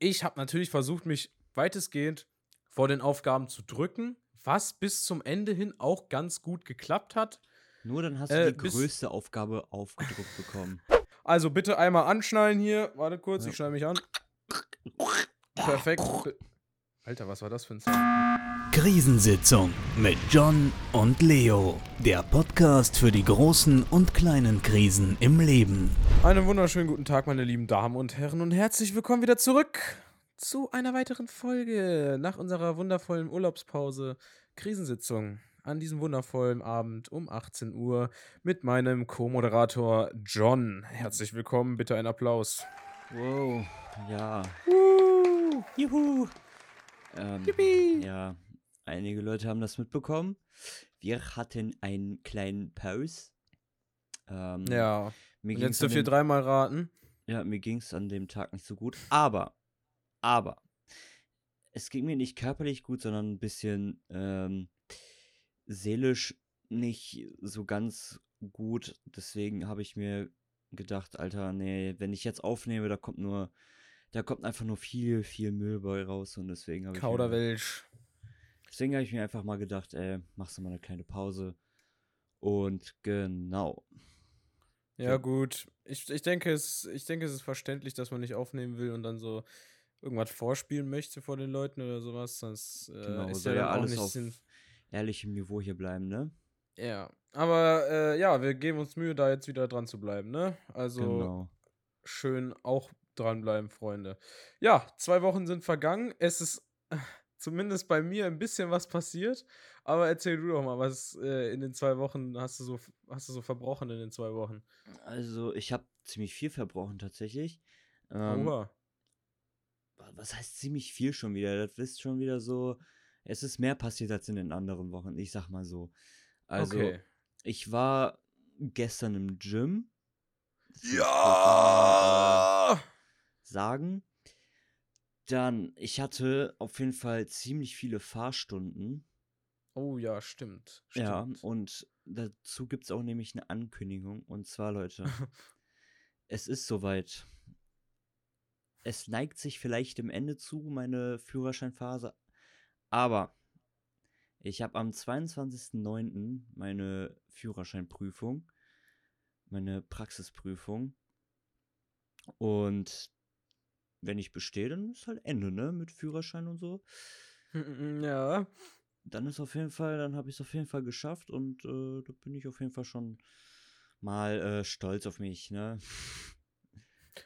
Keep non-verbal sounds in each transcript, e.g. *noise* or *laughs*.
ich habe natürlich versucht, mich weitestgehend vor den Aufgaben zu drücken, was bis zum Ende hin auch ganz gut geklappt hat. Nur dann hast du Äh, die größte Aufgabe aufgedruckt bekommen. Also bitte einmal anschnallen hier. Warte kurz, Ja. ich schneide mich an. Perfekt. Alter, was war das für ein Sound? Krisensitzung mit John und Leo. Der Podcast für die großen und kleinen Krisen im Leben. Einen wunderschönen guten Tag, meine lieben Damen und Herren, und herzlich willkommen wieder zurück zu einer weiteren Folge nach unserer wundervollen Urlaubspause Krisensitzung an diesem wundervollen Abend um 18 Uhr mit meinem Co-Moderator John. Herzlich willkommen, bitte einen Applaus. Wow, ja. Juhu. Ähm, Yippie. ja, einige Leute haben das mitbekommen. Wir hatten einen kleinen Pause. Ähm, Ja, mir jetzt dürft ihr dreimal raten. Ja, mir ging es an dem Tag nicht so gut. Aber, aber, es ging mir nicht körperlich gut, sondern ein bisschen ähm, seelisch nicht so ganz gut. Deswegen habe ich mir gedacht, Alter, nee, wenn ich jetzt aufnehme, da kommt nur, da kommt einfach nur viel, viel Müll bei raus. Und deswegen habe ich, mir- Kauderwelsch. Deswegen habe ich mir einfach mal gedacht, ey, machst du mal eine kleine Pause. Und genau. Ja, gut. Ich, ich, denke, es, ich denke, es ist verständlich, dass man nicht aufnehmen will und dann so irgendwas vorspielen möchte vor den Leuten oder sowas. Sonst äh, Genau, ist ja ja alles auf Sinn. ehrlichem Niveau hier bleiben, ne? Ja. Aber äh, ja, wir geben uns Mühe, da jetzt wieder dran zu bleiben, ne? Also Genau. schön auch dranbleiben, Freunde. Ja, zwei Wochen sind vergangen. Es ist äh, zumindest bei mir ein bisschen was passiert. Aber erzähl du doch mal, was äh, in den zwei Wochen hast du so hast du so verbrochen in den zwei Wochen? Also, ich habe ziemlich viel verbrochen tatsächlich. Ähm, Oha. wa- was heißt ziemlich viel schon wieder? Das ist schon wieder so. Es ist mehr passiert als in den anderen Wochen, ich sag mal so. Also, okay. ich war gestern im Gym. Das äh, sagen. Dann, ich hatte auf jeden Fall ziemlich viele Fahrstunden. Oh ja, stimmt. Ja, stimmt. und dazu gibt es auch nämlich eine Ankündigung. Und zwar, Leute, *laughs* es ist soweit. Es neigt sich vielleicht dem Ende zu, meine Führerscheinphase. Aber ich habe am 22.09. meine Führerscheinprüfung, meine Praxisprüfung. Und wenn ich bestehe, dann ist halt Ende, ne? Mit Führerschein und so. *laughs* ja. Dann ist auf jeden Fall, dann habe ich es auf jeden Fall geschafft und äh, da bin ich auf jeden Fall schon mal äh, stolz auf mich, ne?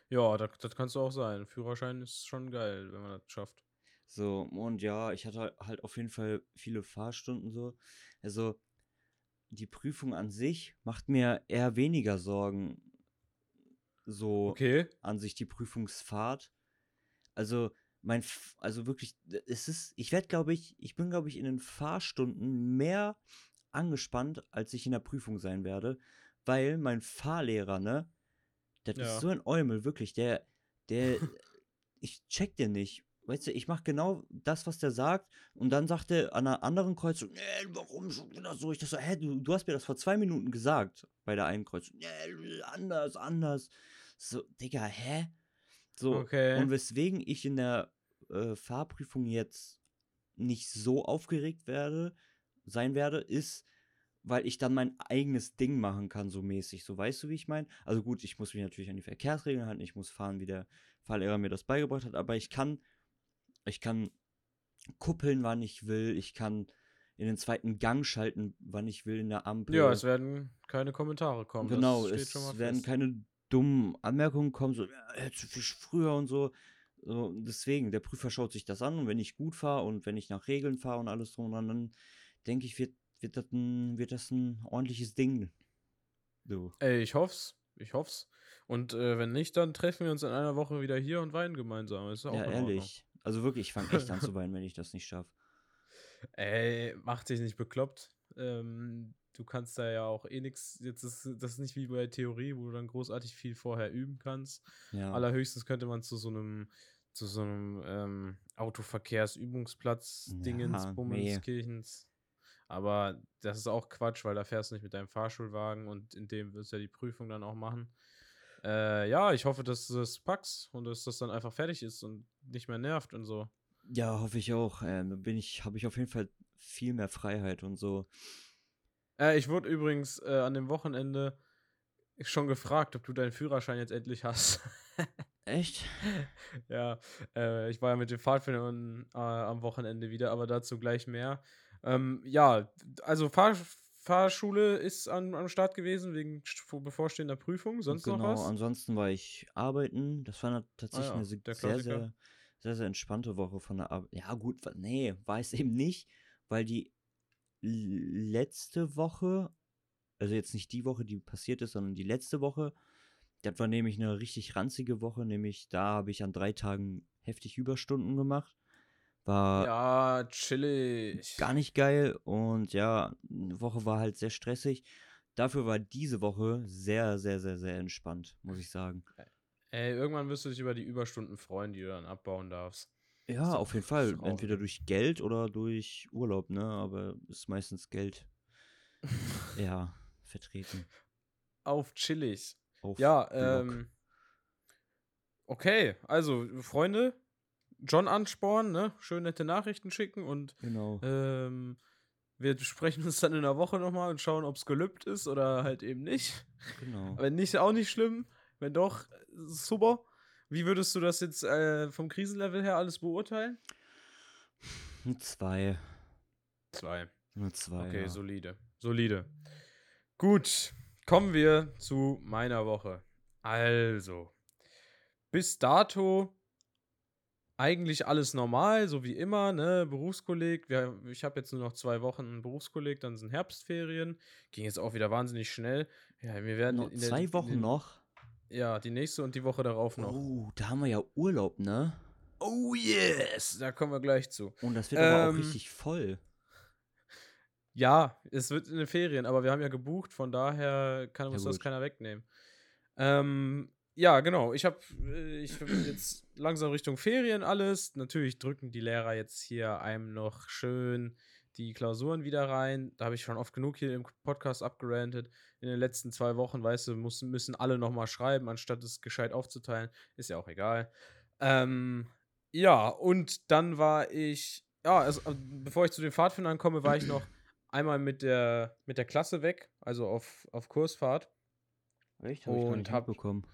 Ja, das, das kannst du auch sein. Führerschein ist schon geil, wenn man das schafft. So, und ja, ich hatte halt auf jeden Fall viele Fahrstunden so. Also, die Prüfung an sich macht mir eher weniger Sorgen. So Okay. an sich die Prüfungsfahrt. Also, mein, F also wirklich, es ist, ich werde, glaube ich, ich bin, glaube ich, in den Fahrstunden mehr angespannt, als ich in der Prüfung sein werde, weil mein Fahrlehrer, ne, das Ja. ist so ein Eumel, wirklich, der, der, ich check den nicht. Weißt du, ich mache genau das, was der sagt, und dann sagt er an einer anderen Kreuzung, nee, warum so? Ich dachte so, hä, du, du hast mir das vor zwei Minuten gesagt, bei der einen Kreuzung. Nee, anders, anders. So, Digga, hä? So, Okay. und weswegen ich in der äh, Fahrprüfung jetzt nicht so aufgeregt werde, sein werde, ist, weil ich dann mein eigenes Ding machen kann, so mäßig. So, weißt du, wie ich meine? Also gut, ich muss mich natürlich an die Verkehrsregeln halten, ich muss fahren, wie der Fahrlehrer mir das beigebracht hat, aber ich kann, ich kann kuppeln, wann ich will, ich kann in den zweiten Gang schalten, wann ich will in der Ampel. Ja, es werden keine Kommentare kommen. Genau, es schon mal werden fest. keine dummen Anmerkungen kommen, so, ja, hättest du viel früher und so. so. Deswegen, der Prüfer schaut sich das an und wenn ich gut fahre und wenn ich nach Regeln fahre und alles drum, dann, dann denke ich, wird, wird, das ein, wird das ein ordentliches Ding. So. Ey, ich hoff's. Ich hoff's. Und äh, wenn nicht, dann treffen wir uns in einer Woche wieder hier und weinen gemeinsam. Ist auch Ja, in Ordnung. ehrlich. Also wirklich, ich fange echt an zu weinen, wenn ich das nicht schaffe. *laughs* Ey, mach dich nicht bekloppt. Ähm, du kannst da ja auch eh nichts. Jetzt ist das ist nicht wie bei Theorie, wo du dann großartig viel vorher üben kannst. Ja. Allerhöchstens könnte man zu so einem zu so einem ähm, Autoverkehrsübungsplatz Dingens, Ja, Bummens, nee. Kirchens. Aber das ist auch Quatsch, weil da fährst du nicht mit deinem Fahrschulwagen und in dem wirst du ja die Prüfung dann auch machen. Äh, ja, ich hoffe, dass du das packst und dass das dann einfach fertig ist und nicht mehr nervt und so. Ja, hoffe ich auch. Ähm, da bin ich, habe ich auf jeden Fall viel mehr Freiheit und so. Äh, ich wurde übrigens äh, an dem Wochenende schon gefragt, ob du deinen Führerschein jetzt endlich hast. *laughs* Echt? ja, äh, ich war ja mit den Pfadfindern äh, am Wochenende wieder, aber dazu gleich mehr. Ähm, ja, also Fahr Fahrschule ist an, am Start gewesen wegen st- bevorstehender Prüfung. Sonst genau, noch was? ansonsten war ich arbeiten. Das war na- tatsächlich Ah ja, eine sehr, sehr, sehr, sehr entspannte Woche von der Arbeit. Ja, gut, nee, war es eben nicht, weil die letzte Woche, also jetzt nicht die Woche, die passiert ist, sondern die letzte Woche, das war nämlich eine richtig ranzige Woche, nämlich da habe ich an drei Tagen heftig Überstunden gemacht. War Ja, chillig. gar nicht geil und ja, eine Woche war halt sehr stressig. Dafür war diese Woche sehr, sehr, sehr, sehr entspannt, muss ich sagen. Ey, irgendwann wirst du dich über die Überstunden freuen, die du dann abbauen darfst. Ja, So, auf jeden Fall. Frau. Entweder durch Geld oder durch Urlaub, ne? Aber ist meistens Geld, *laughs* ja, vertreten. Auf chillig. Auf Ja, Block. ähm. Okay, also, Freunde, John anspornen, ne? Schön nette Nachrichten schicken und Genau. ähm, wir sprechen uns dann in einer Woche nochmal und schauen, ob es gelübt ist oder halt eben nicht. Genau. Wenn nicht, auch nicht schlimm. Wenn doch, äh, super. Wie würdest du das jetzt äh, vom Krisenlevel her alles beurteilen? Zwei. Zwei. Eine zwei. Okay, ja. solide. Solide. Gut, kommen wir zu meiner Woche. Also, bis dato eigentlich alles normal, so wie immer, ne? Berufskolleg. Wir, ich habe jetzt nur noch zwei Wochen Berufskolleg, dann sind Herbstferien. Ging jetzt auch wieder wahnsinnig schnell. Ja, wir werden Noch zwei Wochen noch. Ja, die nächste und die Woche darauf noch. Oh, da haben wir ja Urlaub, ne? Oh yes! Da kommen wir gleich zu. Und das wird aber auch Ähm, richtig voll. Ja, es wird in den Ferien, aber wir haben ja gebucht, von daher kann Ja, uns das gut. keiner wegnehmen. Ähm, ja, genau. Ich habe ich bin *clears throat* jetzt langsam Richtung Ferien alles. Natürlich drücken die Lehrer jetzt hier einem noch schön die Klausuren wieder rein. Da habe ich schon oft genug hier im Podcast abgerantet. In den letzten zwei Wochen, weißt du, müssen, müssen alle nochmal schreiben, anstatt es gescheit aufzuteilen. Ist ja auch egal. Ähm, ja, und dann war ich, ja, also, äh, bevor ich zu den Pfadfindern komme, war ich noch *clears throat* einmal mit der, mit der Klasse weg, also auf, auf Kursfahrt. Echt? Hab ich und nicht hab- mitbekommen.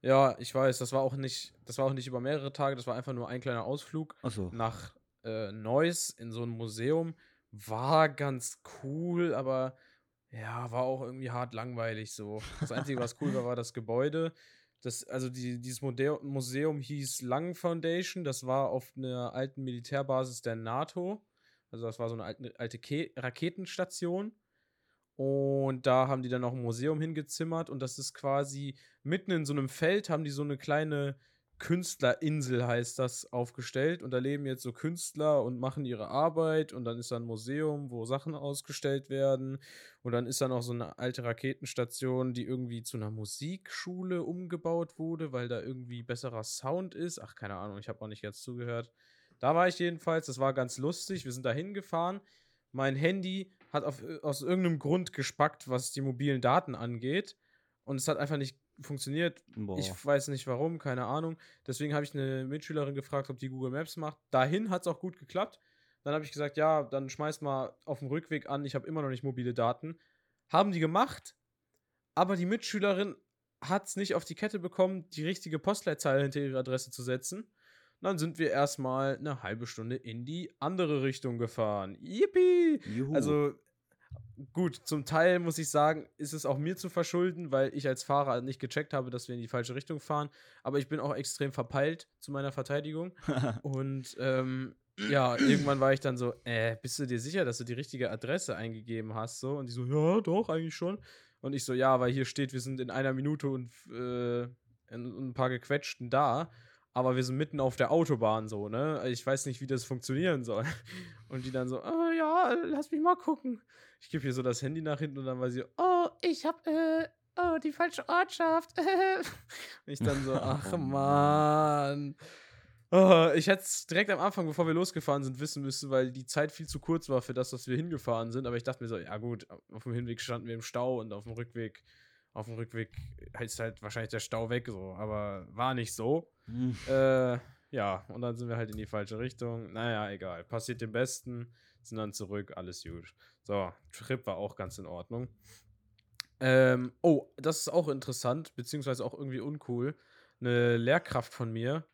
Ja, ich weiß, das war auch nicht, das war auch nicht über mehrere Tage, das war einfach nur ein kleiner Ausflug Achso. nach äh, Neuss in so ein Museum. War ganz cool, aber ja, war auch irgendwie hart langweilig so. Das Einzige, was cool war, war das *laughs* Gebäude. Das, also die, dieses Mode Museum hieß Lang Foundation. Das war auf einer alten Militärbasis der NATO. Also das war so eine alte, alte Ke Raketenstation. Und da haben die dann noch ein Museum hingezimmert. Und das ist quasi mitten in so einem Feld, haben die so eine kleine Künstlerinsel, heißt das, aufgestellt. Und da leben jetzt so Künstler und machen ihre Arbeit. Und dann ist da ein Museum, wo Sachen ausgestellt werden. Und dann ist da noch so eine alte Raketenstation, die irgendwie zu einer Musikschule umgebaut wurde, weil da irgendwie besserer Sound ist. Ach, keine Ahnung, ich habe auch nicht ganz zugehört. Da war ich jedenfalls, das war ganz lustig. Wir sind da hingefahren. Mein Handy hat auf, aus irgendeinem Grund gespackt, was die mobilen Daten angeht. Und es hat einfach nicht funktioniert. Boah. Ich weiß nicht warum, keine Ahnung. Deswegen habe ich eine Mitschülerin gefragt, ob die Google Maps macht. Dahin hat es auch gut geklappt. Dann habe ich gesagt, ja, dann schmeiß mal auf dem Rückweg an. Ich habe immer noch nicht mobile Daten. Haben die gemacht, aber die Mitschülerin hat es nicht auf die Kette bekommen, die richtige Postleitzahl hinter ihre Adresse zu setzen. Dann sind wir erstmal eine halbe Stunde in die andere Richtung gefahren. Yippie! Juhu. Also gut, zum Teil muss ich sagen, ist es auch mir zu verschulden, weil ich als Fahrer nicht gecheckt habe, dass wir in die falsche Richtung fahren. Aber ich bin auch extrem verpeilt zu meiner Verteidigung. *laughs* Und ähm, ja, irgendwann war ich dann so, äh, bist du dir sicher, dass du die richtige Adresse eingegeben hast? So? Und die so, ja, doch, eigentlich schon. Und ich so, ja, weil hier steht, wir sind in einer Minute und äh, in ein paar gequetschten da. Aber wir sind mitten auf der Autobahn so, ne? Ich weiß nicht, wie das funktionieren soll. *laughs* Und die dann so, oh, ja, lass mich mal gucken. Ich gebe hier so das Handy nach hinten und dann war sie, oh, ich hab, äh, oh, die falsche Ortschaft. *laughs* und ich dann so, ach Oh man. Oh, ich hätte es direkt am Anfang, bevor wir losgefahren sind, wissen müssen, weil die Zeit viel zu kurz war für das, was wir hingefahren sind. Aber ich dachte mir so, ja gut, auf dem Hinweg standen wir im Stau und auf dem Rückweg Auf dem Rückweg ist halt wahrscheinlich der Stau weg, so, aber war nicht so. Hm. Äh, ja, und dann sind wir halt in die falsche Richtung. Naja, egal. Passiert dem Besten, sind dann zurück, alles gut. So, Trip war auch ganz in Ordnung. Ähm, oh, das ist auch interessant, beziehungsweise auch irgendwie uncool. Eine Lehrkraft von mir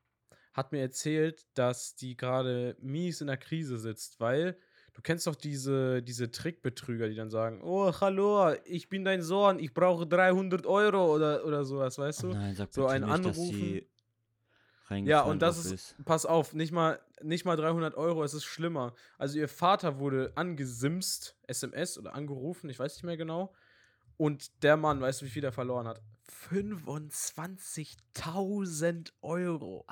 hat mir erzählt, dass die gerade mies in der Krise sitzt, weil du kennst doch diese, diese Trickbetrüger, die dann sagen, oh, hallo, ich bin dein Sohn, ich brauche 300 Euro oder, oder sowas, weißt Oh du? nein, sag so ein Anrufen. Ja, und das drauf ist, pass auf, nicht mal, nicht mal 300 Euro, es ist schlimmer. Also ihr Vater wurde angesimst, SMS oder angerufen, ich weiß nicht mehr genau. Und der Mann, weißt du, wie viel er verloren hat? 25.000 Euro.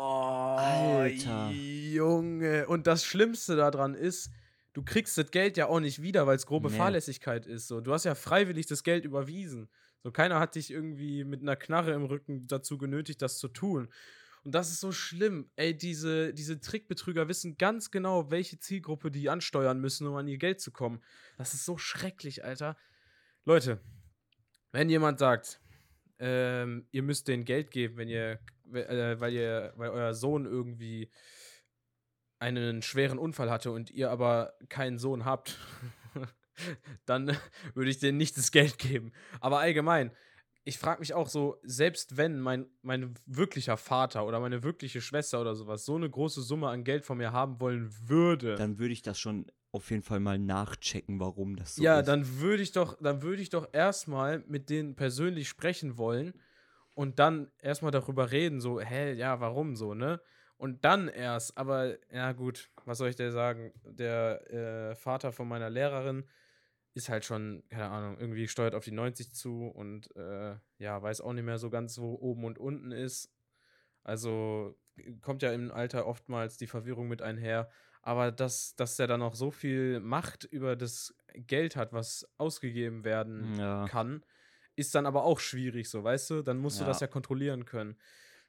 Oh, Alter. Junge. Und das Schlimmste daran ist, du kriegst das Geld ja auch nicht wieder, weil es grobe Nee. Fahrlässigkeit ist. So. Du hast ja freiwillig das Geld überwiesen. So, keiner hat dich irgendwie mit einer Knarre im Rücken dazu genötigt, das zu tun. Und das ist so schlimm. Ey, diese, diese Trickbetrüger wissen ganz genau, welche Zielgruppe die ansteuern müssen, um an ihr Geld zu kommen. Das ist so schrecklich, Alter. Leute, wenn jemand sagt, ähm, ihr müsst denen Geld geben, wenn ihr, weil ihr, weil euer Sohn irgendwie einen schweren Unfall hatte und ihr aber keinen Sohn habt, *laughs* dann würde ich denen nicht das Geld geben. Aber allgemein, ich frage mich auch so, selbst wenn mein, mein wirklicher Vater oder meine wirkliche Schwester oder sowas so eine große Summe an Geld von mir haben wollen würde, Dann würde ich das schon auf jeden Fall mal nachchecken, warum das so ja, ist. dann würde ich doch, dann würde ich doch erstmal mit denen persönlich sprechen wollen und dann erstmal darüber reden, so, hä, ja, warum so, ne? Und dann erst, aber ja gut, was soll ich dir sagen? Der äh, Vater von meiner Lehrerin ist halt schon, keine Ahnung, irgendwie steuert auf die 90 zu und äh, ja, weiß auch nicht mehr so ganz, wo oben und unten ist. Also kommt ja im Alter oftmals die Verwirrung mit einher. Aber dass, dass er dann auch so viel Macht über das Geld hat, was ausgegeben werden Ja. kann, ist dann aber auch schwierig, so, weißt du? Dann musst du das Ja. ja kontrollieren können.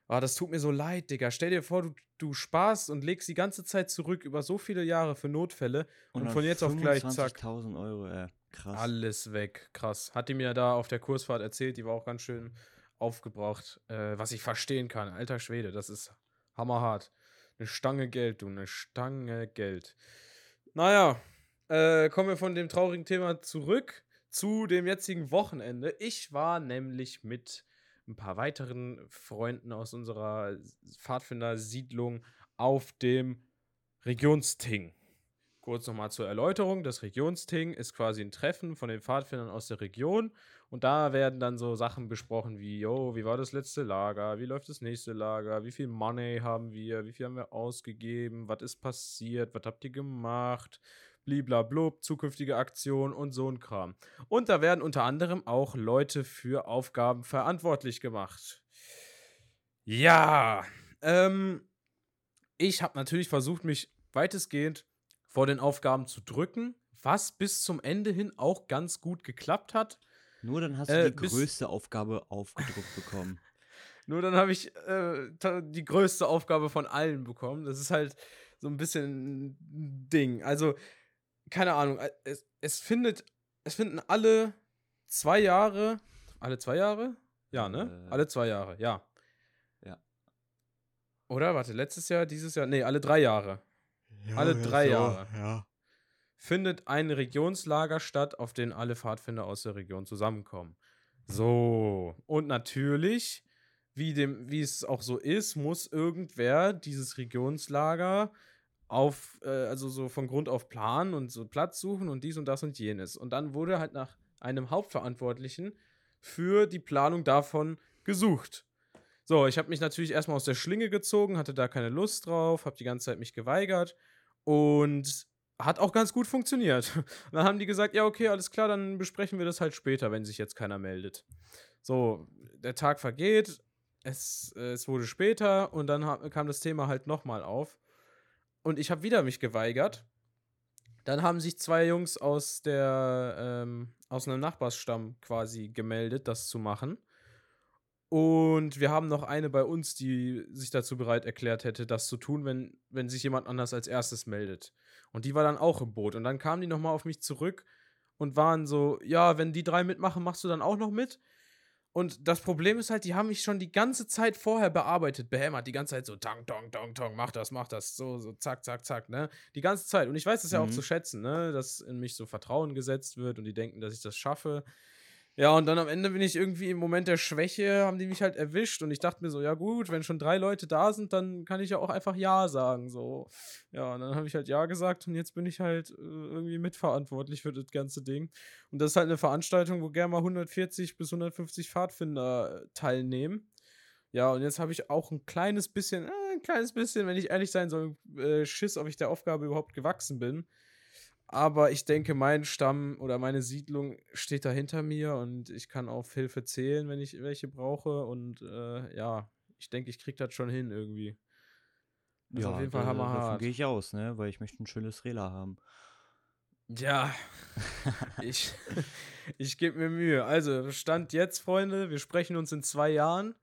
Ah, das tut mir so leid, Digga. Stell dir vor, du, du sparst und legst die ganze Zeit zurück über so viele Jahre für Notfälle und, dann von jetzt auf gleich, zack, 25.000 Euro, äh, krass. alles weg. Krass. Hat die mir da auf der Kursfahrt erzählt, die war auch ganz schön aufgebraucht, äh, was ich verstehen kann. Alter Schwede, das ist hammerhart. Eine Stange Geld, du, eine Stange Geld. Naja, äh, kommen wir von dem traurigen Thema zurück zu dem jetzigen Wochenende. Ich war nämlich mit ein paar weiteren Freunden aus unserer Pfadfindersiedlung auf dem Regionsting. Kurz nochmal zur Erläuterung: Das Regionsting ist quasi ein Treffen von den Pfadfindern aus der Region. Und da werden dann so Sachen besprochen wie: Yo, wie war das letzte Lager? Wie läuft das nächste Lager? Wie viel Money haben wir? Wie viel haben wir ausgegeben? Was ist passiert? Was habt ihr gemacht? Bliblablub, zukünftige Aktionen und so ein Kram. Und da werden unter anderem auch Leute für Aufgaben verantwortlich gemacht. Ja, ähm, ich habe natürlich versucht, mich weitestgehend vor den Aufgaben zu drücken, was bis zum Ende hin auch ganz gut geklappt hat. Nur dann hast du Äh, die größte Aufgabe aufgedruckt bekommen. *laughs* Nur dann habe ich äh, die größte Aufgabe von allen bekommen. Das ist halt so ein bisschen ein Ding. Also, keine Ahnung. äh, Es, es findet, es finden alle zwei Jahre, alle zwei Jahre? Ja, ne? Äh. alle zwei Jahre, ja. Ja. Oder? Warte, letztes Jahr, dieses Jahr? Nee, alle drei Jahre. Alle drei Jahre. Ja. findet ein Regionslager statt, auf dem alle Pfadfinder aus der Region zusammenkommen. So. Und natürlich, wie, dem, wie es auch so ist, muss irgendwer dieses Regionslager auf, äh, also so von Grund auf planen und so Platz suchen und dies und das und jenes. Und dann wurde halt nach einem Hauptverantwortlichen für die Planung davon gesucht. So, ich habe mich natürlich erstmal aus der Schlinge gezogen, hatte da keine Lust drauf, habe die ganze Zeit mich geweigert und hat auch ganz gut funktioniert. Und *laughs* dann haben die gesagt, ja, okay, alles klar, dann besprechen wir das halt später, wenn sich jetzt keiner meldet. So, der Tag vergeht, es, äh, es wurde später und dann kam das Thema halt nochmal auf. Und ich habe wieder mich geweigert. Dann haben sich zwei Jungs aus der ähm, aus einem Nachbarsstamm quasi gemeldet, das zu machen. Und wir haben noch eine bei uns, die sich dazu bereit erklärt hätte, das zu tun, wenn, wenn sich jemand anders als erstes meldet. Und die war dann auch im Boot. Und dann kamen die nochmal auf mich zurück und waren so, ja, wenn die drei mitmachen, machst du dann auch noch mit? Und das Problem ist halt, die haben mich schon die ganze Zeit vorher bearbeitet, behämmert, die ganze Zeit so, tang, tong, tong, tong, mach das, mach das, so, so, zack, zack, zack, ne? Die ganze Zeit. Und ich weiß es ja auch Mhm. zu schätzen, ne? Dass in mich so Vertrauen gesetzt wird und die denken, dass ich das schaffe. Ja, und dann am Ende bin ich irgendwie im Moment der Schwäche, haben die mich halt erwischt und ich dachte mir so, ja gut, wenn schon drei Leute da sind, dann kann ich ja auch einfach Ja sagen, so. Ja, und dann habe ich halt Ja gesagt und jetzt bin ich halt äh, irgendwie mitverantwortlich für das ganze Ding. Und das ist halt eine Veranstaltung, wo gerne mal 140 bis 150 Pfadfinder äh, teilnehmen. Ja, und jetzt habe ich auch ein kleines bisschen, äh, ein kleines bisschen, wenn ich ehrlich sein soll, äh, Schiss, ob ich der Aufgabe überhaupt gewachsen bin. Aber ich denke, mein Stamm oder meine Siedlung steht da hinter mir und ich kann auf Hilfe zählen, wenn ich welche brauche. Und äh, ja, ich denke, ich krieg das schon hin irgendwie. Das ist auf jeden Fall da- hammerhart. Davon gehe ich aus, ne? Weil ich möchte ein schönes Rela haben. Ja, ich, *laughs* ich gebe mir Mühe. Also, Stand jetzt, Freunde, wir sprechen uns in zwei Jahren.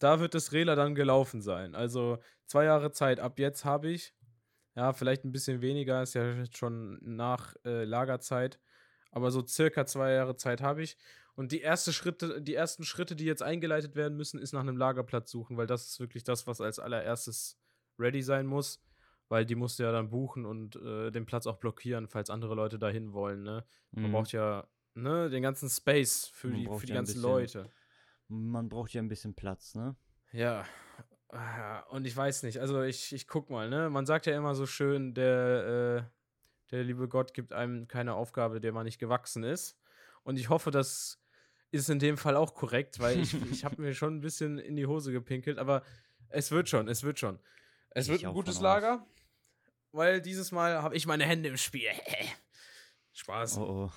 Da wird das Rela dann gelaufen sein. Also, zwei Jahre Zeit. Ab jetzt habe ich, ja, vielleicht ein bisschen weniger, ist ja schon nach äh, Lagerzeit, aber so circa zwei Jahre Zeit habe ich. Und die, erste Schritte, die ersten Schritte, die jetzt eingeleitet werden müssen, ist nach einem Lagerplatz suchen, weil das ist wirklich das, was als allererstes ready sein muss. Weil die musst du ja dann buchen und äh, den Platz auch blockieren, falls andere Leute dahin wollen, ne? Man Mhm. braucht ja, ne, den ganzen Space für Man die, für die ja ganzen bisschen- Leute. Man braucht ja ein bisschen Platz, ne? Ja. Ah, Und ich weiß nicht, also ich, ich guck mal, ne? Man sagt ja immer so schön, der, äh, der liebe Gott gibt einem keine Aufgabe, der man nicht gewachsen ist. Und ich hoffe, das ist in dem Fall auch korrekt, weil ich, *laughs* ich habe mir schon ein bisschen in die Hose gepinkelt, aber es wird schon, es wird schon. Es Geh wird ich ein gutes. Lager, weil dieses Mal habe ich meine Hände im Spiel. *laughs* Spaß. Oh oh.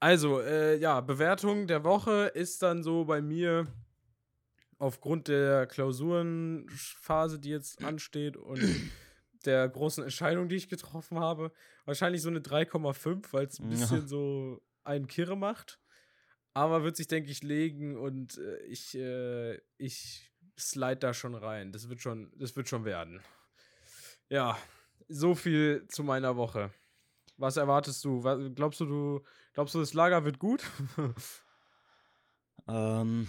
Also, äh, ja, Bewertung der Woche ist dann so bei mir aufgrund der Klausurenphase, die jetzt ansteht und *clears throat* der großen Entscheidung, die ich getroffen habe, wahrscheinlich so eine 3,5, weil es ein Ja. bisschen so einen Kirre macht. Aber wird sich, denke ich, legen und äh, ich, äh, ich slide da schon rein. Das wird schon, das wird schon werden. Ja, so viel zu meiner Woche. Was erwartest du? Was, glaubst du, du glaubst du, das Lager wird gut? *laughs* Ähm,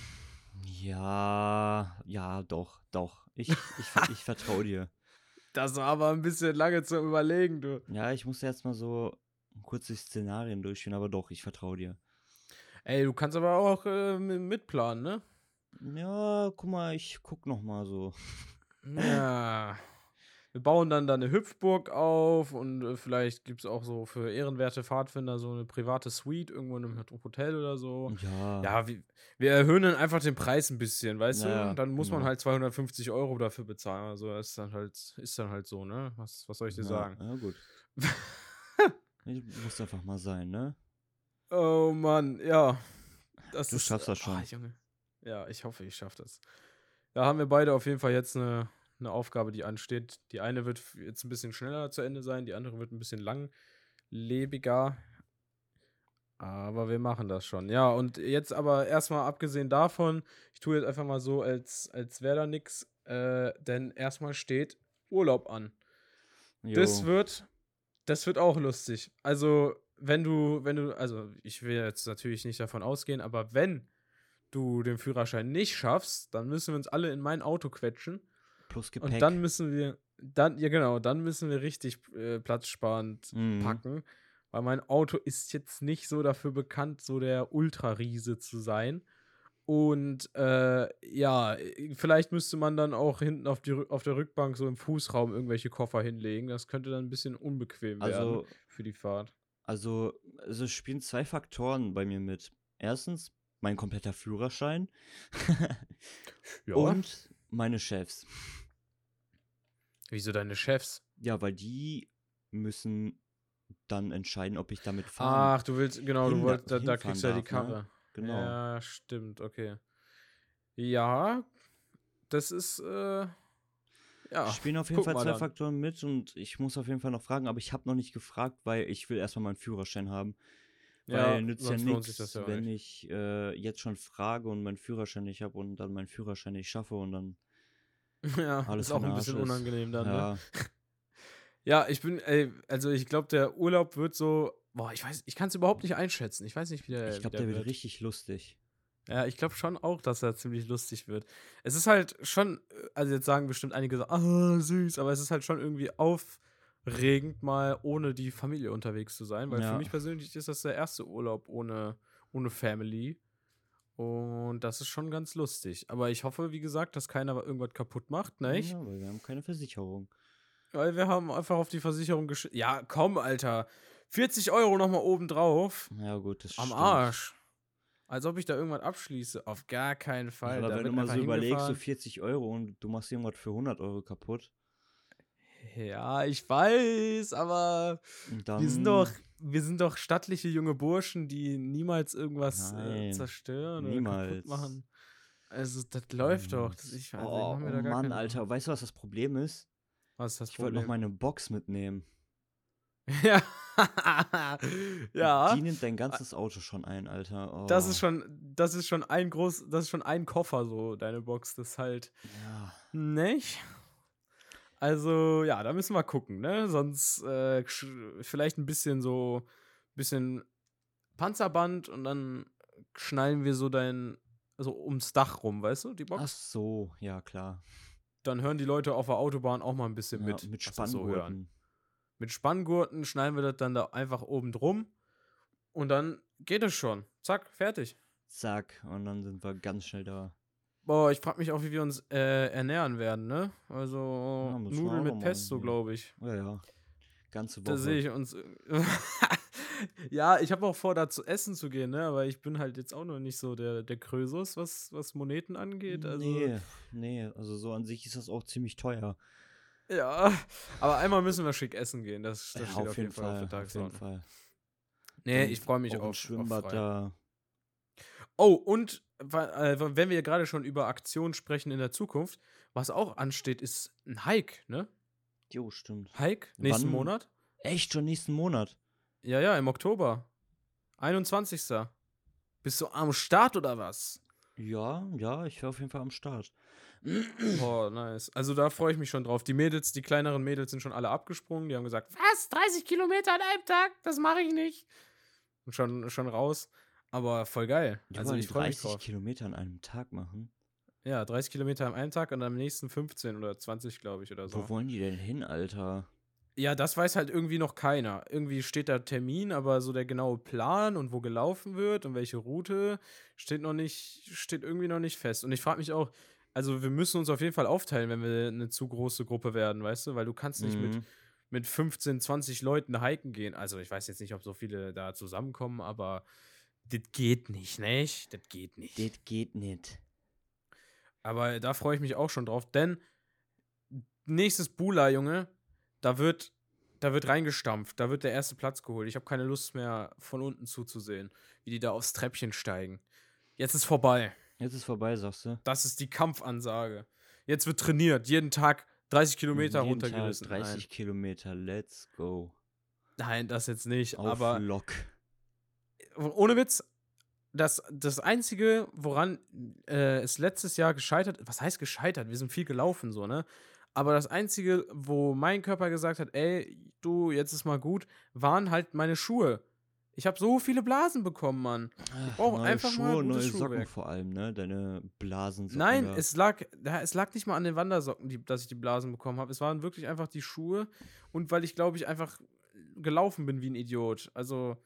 ja, ja, doch, doch. Ich, ich, ich vertraue dir. *laughs* Das war aber ein bisschen lange zum Überlegen, du. Ja, ich muss jetzt mal so kurz die Szenarien durchführen, aber doch, ich vertraue dir. Ey, du kannst aber auch äh, mi- mitplanen, ne? Ja, guck mal, ich guck noch mal so. Ja. Wir bauen dann da eine Hüpfburg auf und äh, vielleicht gibt es auch so für ehrenwerte Pfadfinder so eine private Suite irgendwo in einem Hotel oder so. Ja, Ja, wir, wir erhöhen dann einfach den Preis ein bisschen, weißt Ja, du? Dann muss man genau. halt 250 Euro dafür bezahlen. Also das ist dann halt, ist dann halt so, ne? Was, was soll ich dir ja, sagen? Ja, gut. *laughs* Ich muss einfach mal sein, ne? Oh Mann, ja. Das Du ist, schaffst das ah, schon. Junge. Ja, ich hoffe, ich schaffe das. Da haben wir beide auf jeden Fall jetzt eine, eine Aufgabe, die ansteht. Die eine wird jetzt ein bisschen schneller zu Ende sein, die andere wird ein bisschen langlebiger. Aber wir machen das schon. Ja, und jetzt aber erstmal abgesehen davon, ich tue jetzt einfach mal so, als, als wäre da nix, äh, denn erstmal steht Urlaub an. Das Jo. wird, das wird auch lustig. Also, wenn du, wenn du, also ich will jetzt natürlich nicht davon ausgehen, aber wenn du den Führerschein nicht schaffst, dann müssen wir uns alle in mein Auto quetschen. Plus Gepäck. Und dann müssen wir, dann, ja genau, dann müssen wir richtig äh, platzsparend Mhm. packen. Weil mein Auto ist jetzt nicht so dafür bekannt, so der Ultrariese zu sein. Und äh, ja, vielleicht müsste man dann auch hinten auf, die, auf der Rückbank so im Fußraum irgendwelche Koffer hinlegen. Das könnte dann ein bisschen unbequem werden also, für die Fahrt. also, also es spielen zwei Faktoren bei mir mit. Erstens, mein kompletter Führerschein. *laughs* Und meine Chefs. Wieso deine Chefs? Ja, weil die müssen dann entscheiden, ob ich damit fahre. Ach, du willst, genau, du wolltest, da, da kriegst du ja die ne? Karre. Genau. Ja, stimmt, okay. Ja, das ist, äh, ja. Spielen auf jeden Fall zwei dann. Faktoren mit und ich muss auf jeden Fall noch fragen, aber ich habe noch nicht gefragt, weil ich will erstmal meinen Führerschein haben. Weil nützt ja lohnt sich nichts, ja wenn nicht. ich äh, jetzt schon frage und meinen Führerschein nicht habe und dann meinen Führerschein nicht schaffe und dann *laughs* Ja, alles ist auch für ein bisschen ist. unangenehm dann, ne? ja, *laughs* Ja, ich bin, ey, also ich glaube, der Urlaub wird so, boah, ich weiß, ich kann es überhaupt nicht einschätzen. Ich weiß nicht, wie der, Ich glaube, der wird wird. richtig lustig. Ja, ich glaube schon auch, dass er ziemlich lustig wird. Es ist halt schon, also jetzt sagen bestimmt einige so, ah, süß, aber es ist halt schon irgendwie aufregend, mal ohne die Familie unterwegs zu sein, weil für Ja. mich persönlich ist das der erste Urlaub ohne, ohne Family. Und das ist schon ganz lustig. Aber ich hoffe, wie gesagt, dass keiner irgendwas kaputt macht, nicht? Ja, weil wir haben keine Versicherung. Weil wir haben einfach auf die Versicherung gesch... Ja, komm, Alter. 40 Euro nochmal obendrauf. Ja, gut, das Am stimmt. Arsch. Als ob ich da irgendwas abschließe. Auf gar keinen Fall. Aber Da wenn du mal so überlegst, so hingefahren. 40 Euro und du machst irgendwas für 100 Euro kaputt. Ja, ich weiß, aber Und wir sind doch, wir sind doch stattliche junge Burschen, die niemals irgendwas äh, zerstören oder niemals. kaputt machen. Also, das läuft doch. Das, ich, also, ich oh, oh Mann, Alter, weißt du, was das Problem ist? Was ist das Ich wollte noch meine Box mitnehmen. *laughs* ja. ja. Die nimmt dein ganzes Auto schon ein, Alter. Oh. Das ist schon, das ist schon ein groß, das ist schon ein Koffer, so, deine Box. Das ist halt Ja. nicht. Also, ja, da müssen wir gucken, ne? Sonst äh, vielleicht ein bisschen so, bisschen Panzerband und dann schnallen wir so dein, so ums Dach rum, weißt du, die Box? Ach so, ja, klar. Dann hören die Leute auf der Autobahn auch mal ein bisschen Ja, mit. mit sie so hören. Spanngurten. Mit Spanngurten schnallen wir das dann da einfach oben drum und dann geht es schon. Zack, fertig. Zack, und dann sind wir ganz schnell da. Boah, ich frag mich auch, wie wir uns äh, ernähren werden, ne? Also Ja, Nudeln mit Pesto, glaube ich. Ja, ja. Ganze Da Woche. sehe ich uns. *laughs* ja, ich habe auch vor, da zu essen zu gehen, ne? Aber ich bin halt jetzt auch noch nicht so der, der Krösus, was, was Moneten angeht. Also, nee, nee, also so an sich ist das auch ziemlich teuer. Ja, aber einmal müssen wir schick essen gehen. Das, das Ja, steht auf jeden Fall, auf der auf jeden Tagesordnung. Fall. Nee, ich freue mich auch auf, Schwimmbad auf da. Oh, und äh, wenn wir gerade schon über Aktionen sprechen in der Zukunft, was auch ansteht, ist ein Hike, ne? Jo, stimmt. Hike nächsten Wann? Monat. Echt schon nächsten Monat? Ja, ja, im Oktober. 21. Bist du am Start oder was? Ja, ja, ich wäre auf jeden Fall am Start. *clears throat* Oh, nice. Also da freue ich mich schon drauf. Die Mädels, die kleineren Mädels sind schon alle abgesprungen. Die haben gesagt, was? 30 Kilometer an einem Tag? Das mache ich nicht. Und schon, schon raus. Aber voll geil. Die Also ich freue mich 30 drauf. Kilometer an einem Tag machen. Ja, 30 Kilometer an einem Tag und am nächsten 15 oder 20, glaube ich, oder so. Wo wollen die denn hin, Alter? Ja, das weiß halt irgendwie noch keiner. Irgendwie steht da Termin, aber so der genaue Plan und wo gelaufen wird und welche Route steht noch nicht, steht irgendwie noch nicht fest. Und ich frage mich auch, also wir müssen uns auf jeden Fall aufteilen, wenn wir eine zu große Gruppe werden, weißt du? Weil du kannst nicht mit, Mhm. mit 15, 20 Leuten hiken gehen. Also ich weiß jetzt nicht, ob so viele da zusammenkommen, aber das geht nicht, nicht? Das geht nicht. Das geht nicht. Aber da freue ich mich auch schon drauf, denn nächstes Bula, Junge, da wird, da wird reingestampft, da wird der erste Platz geholt. Ich habe keine Lust mehr, von unten zuzusehen, wie die da aufs Treppchen steigen. Jetzt ist vorbei. Jetzt ist vorbei, sagst du? Das ist die Kampfansage. Jetzt wird trainiert, jeden Tag 30 Kilometer Jeden Tag runtergerissen. 30 Kilometer, let's go. Nein. Nein, das jetzt nicht. Auf aber Lock. Ohne Witz, das, das Einzige, woran äh, es letztes Jahr gescheitert, was heißt gescheitert? Wir sind viel gelaufen, so, ne? Aber das Einzige, wo mein Körper gesagt hat, ey, du, jetzt ist mal gut, waren halt meine Schuhe. Ich habe so viele Blasen bekommen, Mann. Ach, brauchen neue einfach mal Schuhe, gutes neue Socken Schuhwerk. vor allem, ne? Deine Blasen. Nein, es lag, ja, es lag nicht mal an den Wandersocken, die, dass ich die Blasen bekommen habe. Es waren wirklich einfach die Schuhe und weil ich, glaube ich, einfach gelaufen bin wie ein Idiot. Also,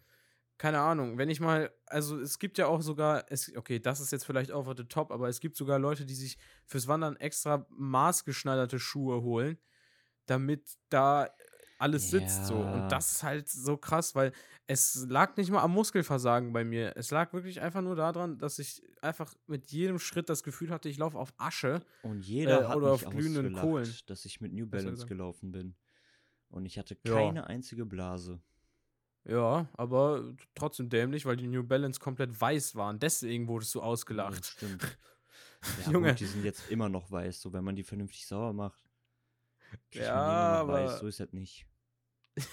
keine Ahnung. Wenn ich mal, also es gibt ja auch sogar, es, okay, das ist jetzt vielleicht over the top, aber es gibt sogar Leute, die sich fürs Wandern extra maßgeschneiderte Schuhe holen, damit da alles sitzt so. Ja. Und das ist halt so krass, weil es lag nicht mal am Muskelversagen bei mir. Es lag wirklich einfach nur daran, dass ich einfach mit jedem Schritt das Gefühl hatte, ich laufe auf Asche. Und jeder äh, hat oder mich auf glühenden Kohlen. dass ich mit New Balance gelaufen bin. Und ich hatte Ja. keine einzige Blase. Ja, aber trotzdem dämlich, weil die New Balance komplett weiß waren. Deswegen wurdest du Ja, ausgelacht. stimmt. *laughs* Ja, Junge. Gut, die sind jetzt immer noch weiß, so wenn man die vernünftig sauber macht. Ja, aber- weiß, so ist das nicht. *laughs*